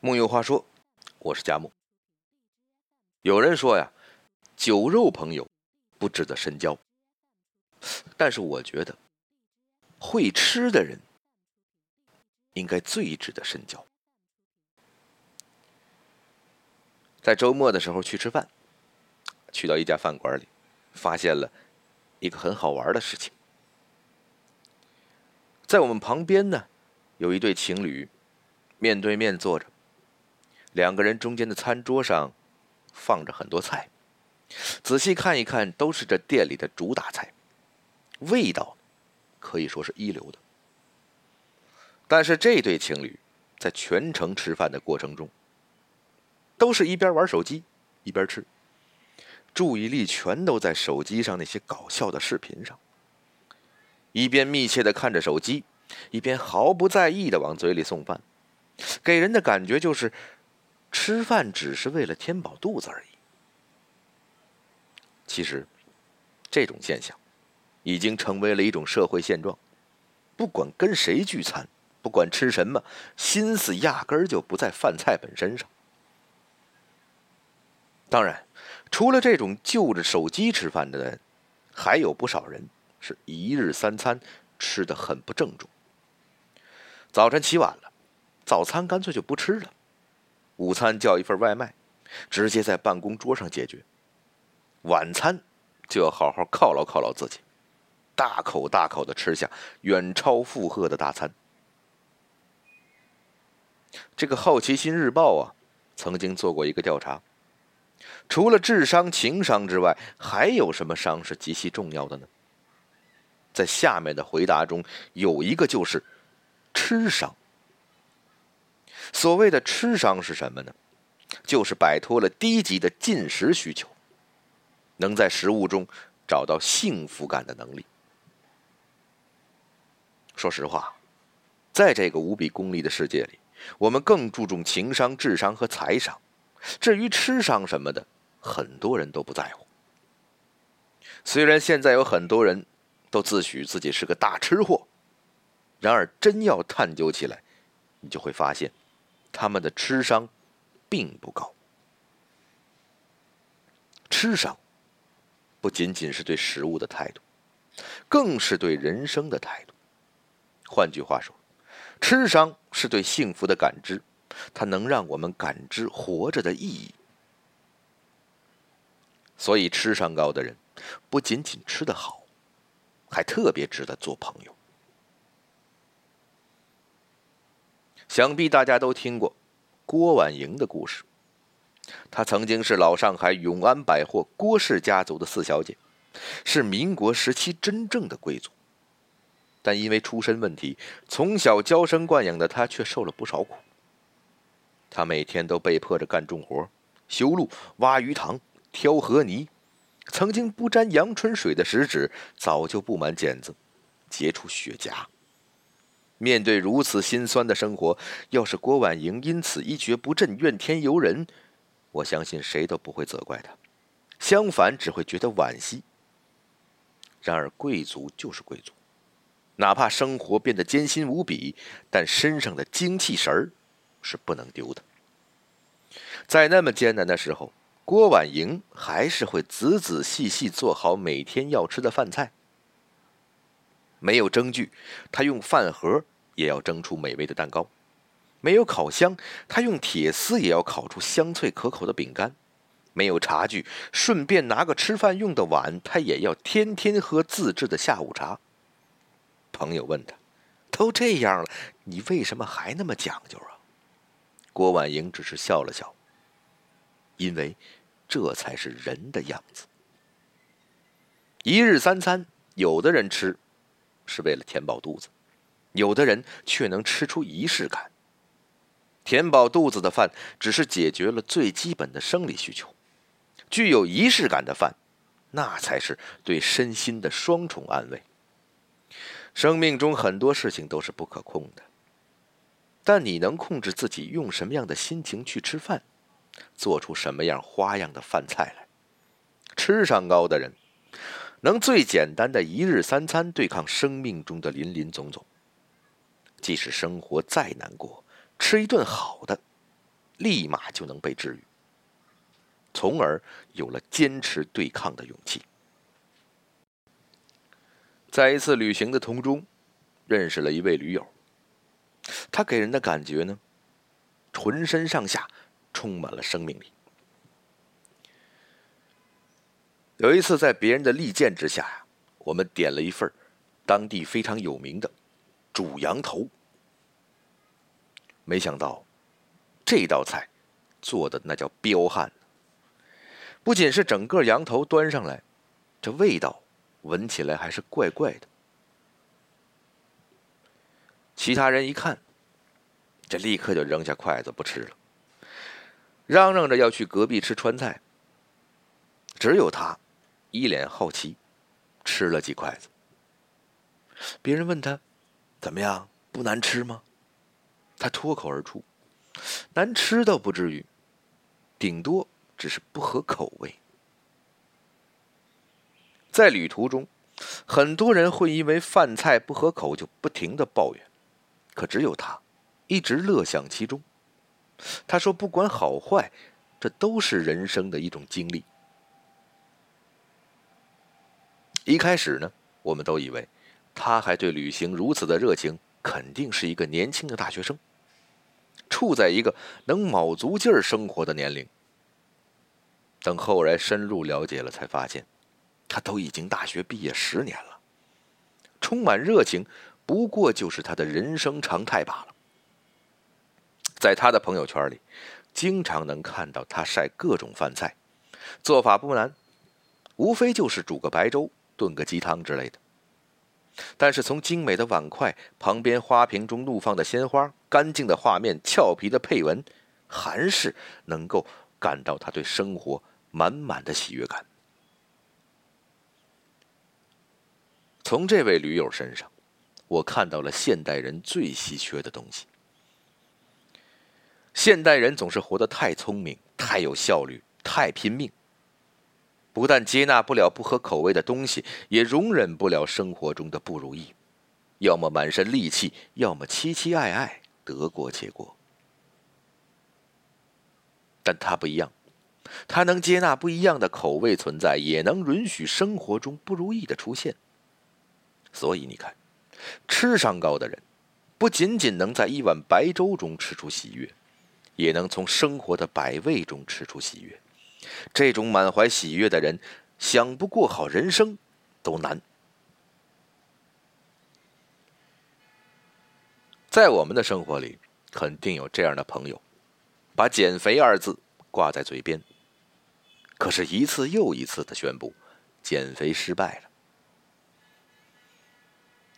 木有话说，我是佳木。有人说呀，酒肉朋友不值得深交，但是我觉得会吃的人应该最值得深交。在周末的时候去吃饭，去到一家饭馆里，发现了一个很好玩的事情。在我们旁边呢，有一对情侣面对面坐着。两个人中间的餐桌上放着很多菜，仔细看一看，都是这店里的主打菜，味道可以说是一流的。但是这对情侣在全程吃饭的过程中，都是一边玩手机一边吃，注意力全都在手机上那些搞笑的视频上，一边密切的看着手机，一边毫不在意的往嘴里送饭，给人的感觉就是。吃饭只是为了填饱肚子而已。其实，这种现象已经成为了一种社会现状。不管跟谁聚餐，不管吃什么，心思压根儿就不在饭菜本身上。当然，除了这种就着手机吃饭的人，还有不少人是一日三餐吃的很不郑重。早晨起晚了，早餐干脆就不吃了。午餐叫一份外卖，直接在办公桌上解决。晚餐就要好好犒劳犒劳自己，大口大口的吃下远超负荷的大餐。这个《好奇心日报》啊，曾经做过一个调查，除了智商、情商之外，还有什么商是极其重要的呢？在下面的回答中有一个就是吃商。所谓的吃商是什么呢？就是摆脱了低级的进食需求，能在食物中找到幸福感的能力。说实话，在这个无比功利的世界里，我们更注重情商、智商和财商。至于吃商什么的，很多人都不在乎。虽然现在有很多人都自诩自己是个大吃货，然而真要探究起来，你就会发现。他们的吃商并不高。吃商不仅仅是对食物的态度，更是对人生的态度。换句话说，吃商是对幸福的感知，它能让我们感知活着的意义。所以，吃商高的人不仅仅吃得好，还特别值得做朋友。想必大家都听过郭婉莹的故事。她曾经是老上海永安百货郭氏家族的四小姐，是民国时期真正的贵族。但因为出身问题，从小娇生惯养的她却受了不少苦。她每天都被迫着干重活，修路、挖鱼塘、挑河泥，曾经不沾阳春水的食指早就布满茧子，结出血痂。面对如此心酸的生活，要是郭婉莹因此一蹶不振、怨天尤人，我相信谁都不会责怪她，相反只会觉得惋惜。然而贵族就是贵族，哪怕生活变得艰辛无比，但身上的精气神儿是不能丢的。在那么艰难的时候，郭婉莹还是会仔仔细细做好每天要吃的饭菜。没有蒸具，他用饭盒也要蒸出美味的蛋糕；没有烤箱，他用铁丝也要烤出香脆可口的饼干；没有茶具，顺便拿个吃饭用的碗，他也要天天喝自制的下午茶。朋友问他：“都这样了，你为什么还那么讲究啊？”郭婉莹只是笑了笑，因为这才是人的样子。一日三餐，有的人吃。是为了填饱肚子，有的人却能吃出仪式感。填饱肚子的饭只是解决了最基本的生理需求，具有仪式感的饭，那才是对身心的双重安慰。生命中很多事情都是不可控的，但你能控制自己用什么样的心情去吃饭，做出什么样花样的饭菜来。吃上高的人。能最简单的一日三餐对抗生命中的林林总总，即使生活再难过，吃一顿好的，立马就能被治愈，从而有了坚持对抗的勇气。在一次旅行的途中，认识了一位驴友，他给人的感觉呢，浑身上下充满了生命力。有一次，在别人的力荐之下呀，我们点了一份当地非常有名的煮羊头。没想到，这道菜做的那叫彪悍。不仅是整个羊头端上来，这味道闻起来还是怪怪的。其他人一看，这立刻就扔下筷子不吃了，嚷嚷着要去隔壁吃川菜。只有他。一脸好奇，吃了几筷子。别人问他：“怎么样？不难吃吗？”他脱口而出：“难吃倒不至于，顶多只是不合口味。”在旅途中，很多人会因为饭菜不合口就不停的抱怨，可只有他一直乐享其中。他说：“不管好坏，这都是人生的一种经历。”一开始呢，我们都以为他还对旅行如此的热情，肯定是一个年轻的大学生，处在一个能卯足劲儿生活的年龄。等后来深入了解了，才发现他都已经大学毕业十年了，充满热情，不过就是他的人生常态罢了。在他的朋友圈里，经常能看到他晒各种饭菜，做法不难，无非就是煮个白粥。炖个鸡汤之类的，但是从精美的碗筷旁边花瓶中怒放的鲜花、干净的画面、俏皮的配文，还是能够感到他对生活满满的喜悦感。从这位驴友身上，我看到了现代人最稀缺的东西。现代人总是活得太聪明、太有效率、太拼命。不但接纳不了不合口味的东西，也容忍不了生活中的不如意，要么满身戾气，要么期期爱爱，得过且过。但他不一样，他能接纳不一样的口味存在，也能允许生活中不如意的出现。所以你看，吃商高的人，不仅仅能在一碗白粥中吃出喜悦，也能从生活的百味中吃出喜悦。这种满怀喜悦的人，想不过好人生都难。在我们的生活里，肯定有这样的朋友，把“减肥”二字挂在嘴边，可是，一次又一次的宣布减肥失败了。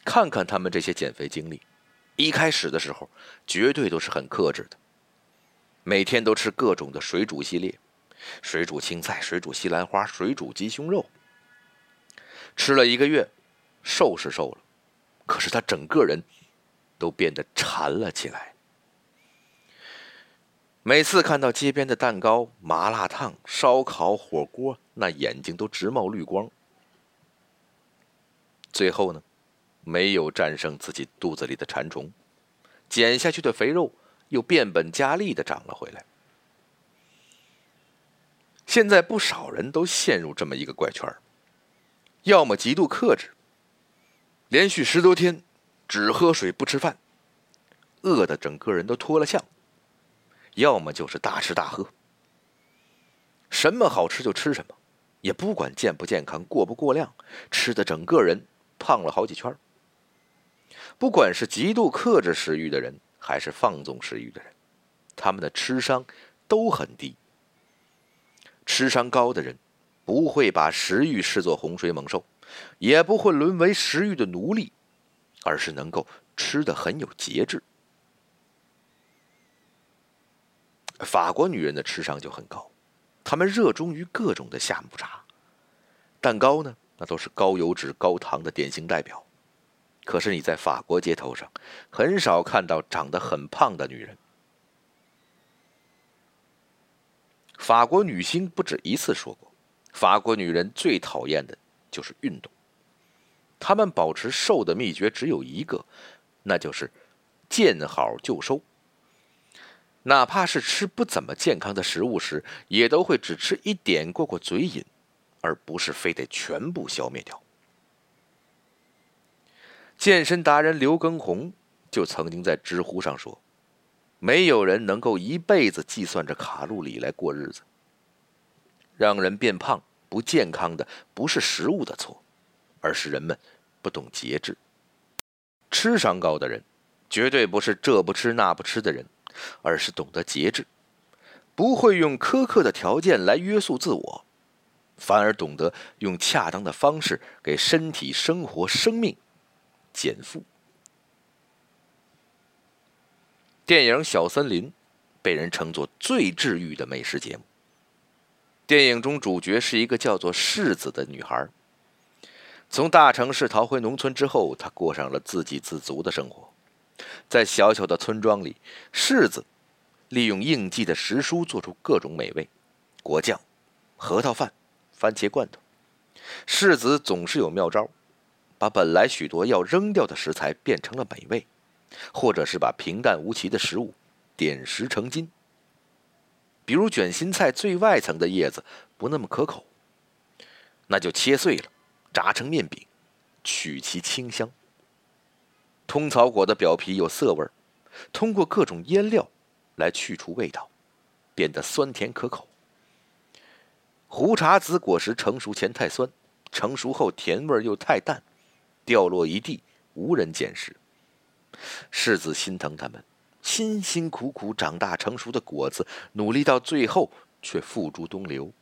看看他们这些减肥经历，一开始的时候，绝对都是很克制的，每天都吃各种的水煮系列。水煮青菜、水煮西兰花、水煮鸡胸肉，吃了一个月，瘦是瘦了，可是他整个人都变得馋了起来。每次看到街边的蛋糕、麻辣烫、烧烤、火锅，那眼睛都直冒绿光。最后呢，没有战胜自己肚子里的馋虫，减下去的肥肉又变本加厉的长了回来。现在不少人都陷入这么一个怪圈要么极度克制，连续十多天只喝水不吃饭，饿的整个人都脱了相；要么就是大吃大喝，什么好吃就吃什么，也不管健不健康、过不过量，吃的整个人胖了好几圈不管是极度克制食欲的人，还是放纵食欲的人，他们的吃商都很低。吃伤高的人，不会把食欲视作洪水猛兽，也不会沦为食欲的奴隶，而是能够吃的很有节制。法国女人的吃商就很高，她们热衷于各种的下午茶，蛋糕呢，那都是高油脂、高糖的典型代表。可是你在法国街头上，很少看到长得很胖的女人。法国女星不止一次说过，法国女人最讨厌的就是运动。她们保持瘦的秘诀只有一个，那就是见好就收。哪怕是吃不怎么健康的食物时，也都会只吃一点过过嘴瘾，而不是非得全部消灭掉。健身达人刘畊宏就曾经在知乎上说：“没有人能够一辈子计算着卡路里来过日子。让人变胖不健康的不是食物的错，而是人们不懂节制。吃伤高的人，绝对不是这不吃那不吃的人，而是懂得节制，不会用苛刻的条件来约束自我，反而懂得用恰当的方式给身体、生活、生命。”减负。电影《小森林》被人称作最治愈的美食节目。电影中主角是一个叫做世子的女孩。从大城市逃回农村之后，她过上了自给自足的生活。在小小的村庄里，世子利用应季的时蔬做出各种美味：果酱、核桃饭、番茄罐头。世子总是有妙招。把本来许多要扔掉的食材变成了美味，或者是把平淡无奇的食物点石成金。比如卷心菜最外层的叶子不那么可口，那就切碎了，炸成面饼，取其清香。通草果的表皮有涩味通过各种腌料来去除味道，变得酸甜可口。胡茶籽果实成熟前太酸，成熟后甜味又太淡。掉落一地，无人捡拾。世子心疼他们，辛辛苦苦长大成熟的果子，努力到最后却付诸东流。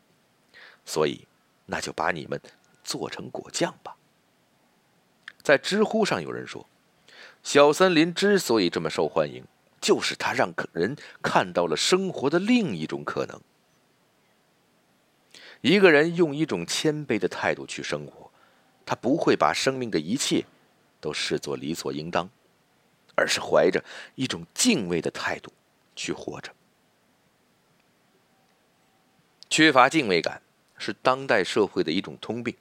所以，那就把你们做成果酱吧。在知乎上有人说，小森林之所以这么受欢迎，就是它让人看到了生活的另一种可能。一个人用一种谦卑的态度去生活。他不会把生命的一切都视作理所应当，而是怀着一种敬畏的态度去活着。缺乏敬畏感是当代社会的一种通病，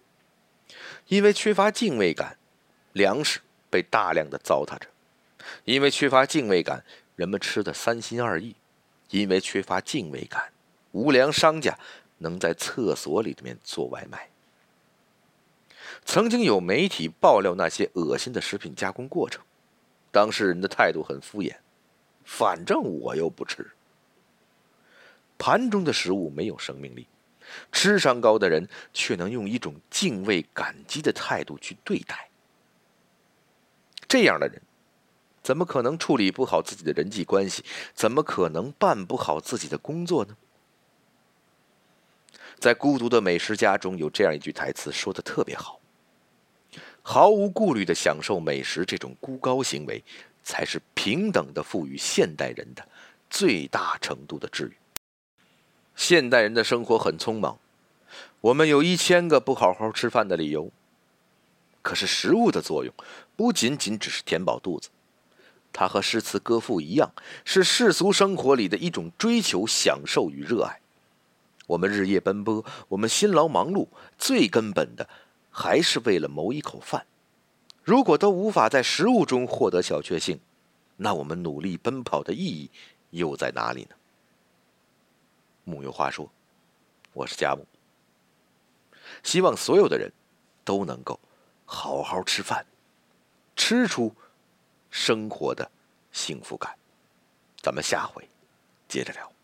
因为缺乏敬畏感，粮食被大量的糟蹋着；因为缺乏敬畏感，人们吃的三心二意；因为缺乏敬畏感，无良商家能在厕所里面做外卖。曾经有媒体爆料那些恶心的食品加工过程，当事人的态度很敷衍，反正我又不吃。盘中的食物没有生命力，吃上高的人却能用一种敬畏、感激的态度去对待。这样的人，怎么可能处理不好自己的人际关系？怎么可能办不好自己的工作呢？在《孤独的美食家》中有这样一句台词，说的特别好。毫无顾虑的享受美食，这种孤高行为，才是平等的赋予现代人的最大程度的治愈。现代人的生活很匆忙，我们有一千个不好好吃饭的理由。可是食物的作用不仅仅只是填饱肚子，它和诗词歌赋一样，是世俗生活里的一种追求、享受与热爱。我们日夜奔波，我们辛劳忙碌，最根本的。还是为了谋一口饭，如果都无法在食物中获得小确幸，那我们努力奔跑的意义又在哪里呢？木有话说，我是佳木，希望所有的人都能够好好吃饭，吃出生活的幸福感。咱们下回接着聊。